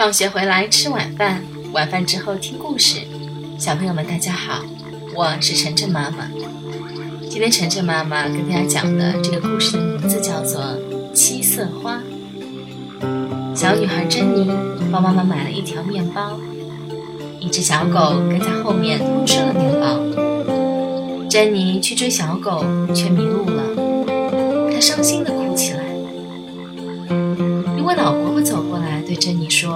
放学回来吃晚饭，晚饭之后听故事。小朋友们，大家好，我是晨晨妈妈。今天晨晨妈妈跟大家讲的这个故事的名字叫做《七色花》。小女孩珍妮帮妈妈买了一条面包，一只小狗跟在后面偷吃了面包。珍妮去追小狗，却迷路了，她伤心的哭起来。一位老婆婆走过来，对珍妮说：“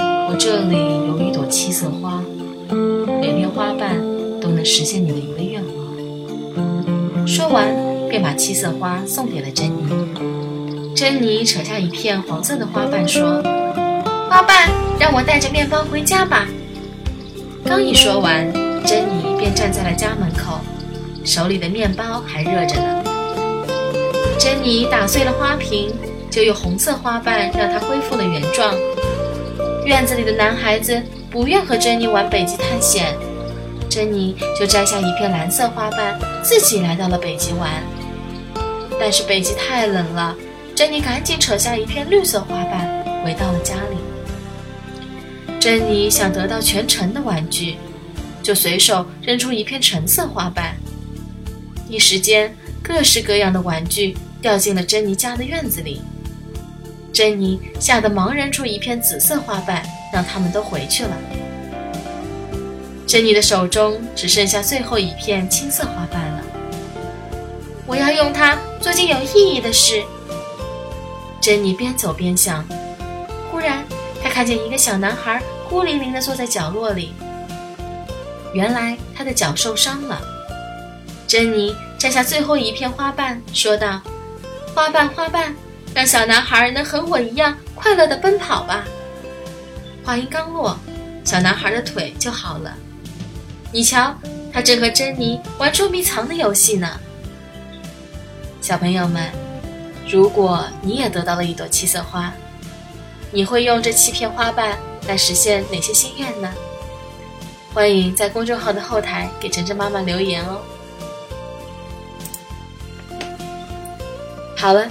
我这里有一朵七色花，每片花瓣都能实现你的一个愿望。”说完，便把七色花送给了珍妮。珍妮扯下一片黄色的花瓣，说：“花瓣，让我带着面包回家吧。”刚一说完，珍妮便站在了家门口，手里的面包还热着呢。珍妮打碎了花瓶。就用红色花瓣让它恢复了原状。院子里的男孩子不愿和珍妮玩北极探险，珍妮就摘下一片蓝色花瓣，自己来到了北极玩。但是北极太冷了，珍妮赶紧扯下一片绿色花瓣，回到了家里。珍妮想得到全城的玩具，就随手扔出一片橙色花瓣。一时间，各式各样的玩具掉进了珍妮家的院子里。珍妮吓得忙扔出一片紫色花瓣，让他们都回去了。珍妮的手中只剩下最后一片青色花瓣了。我要用它做件有意义的事。珍妮边走边想。忽然，她看见一个小男孩孤零零地坐在角落里。原来他的脚受伤了。珍妮摘下最后一片花瓣，说道：“花瓣，花瓣。”让小男孩能和我一样快乐地奔跑吧。话音刚落，小男孩的腿就好了。你瞧，他正和珍妮玩捉迷藏的游戏呢。小朋友们，如果你也得到了一朵七色花，你会用这七片花瓣来实现哪些心愿呢？欢迎在公众号的后台给晨晨妈妈留言哦。好了。